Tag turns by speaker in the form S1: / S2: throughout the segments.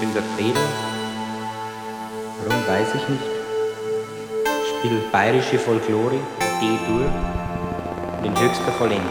S1: Ich bin der Fredel. Warum weiß ich nicht. Spiel bayerische Folklore, D-Dur, in höchster Vollendung.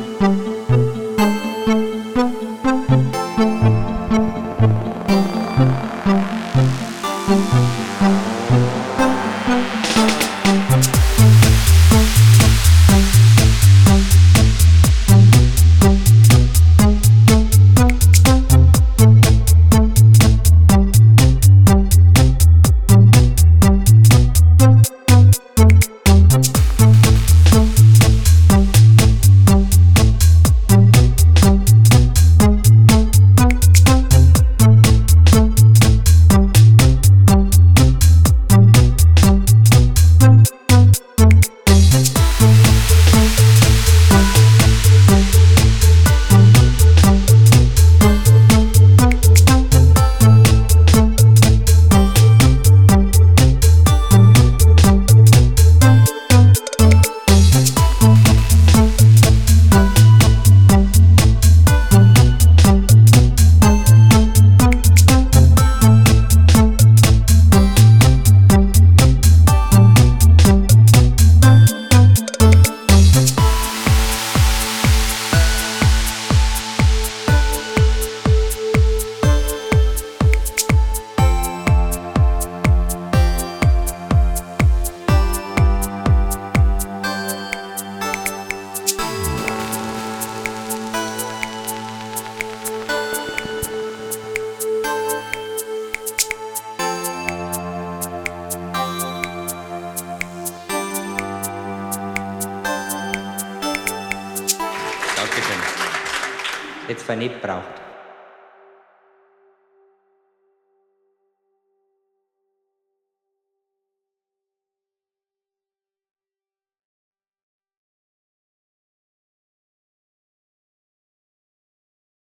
S1: Jetzt nicht braucht.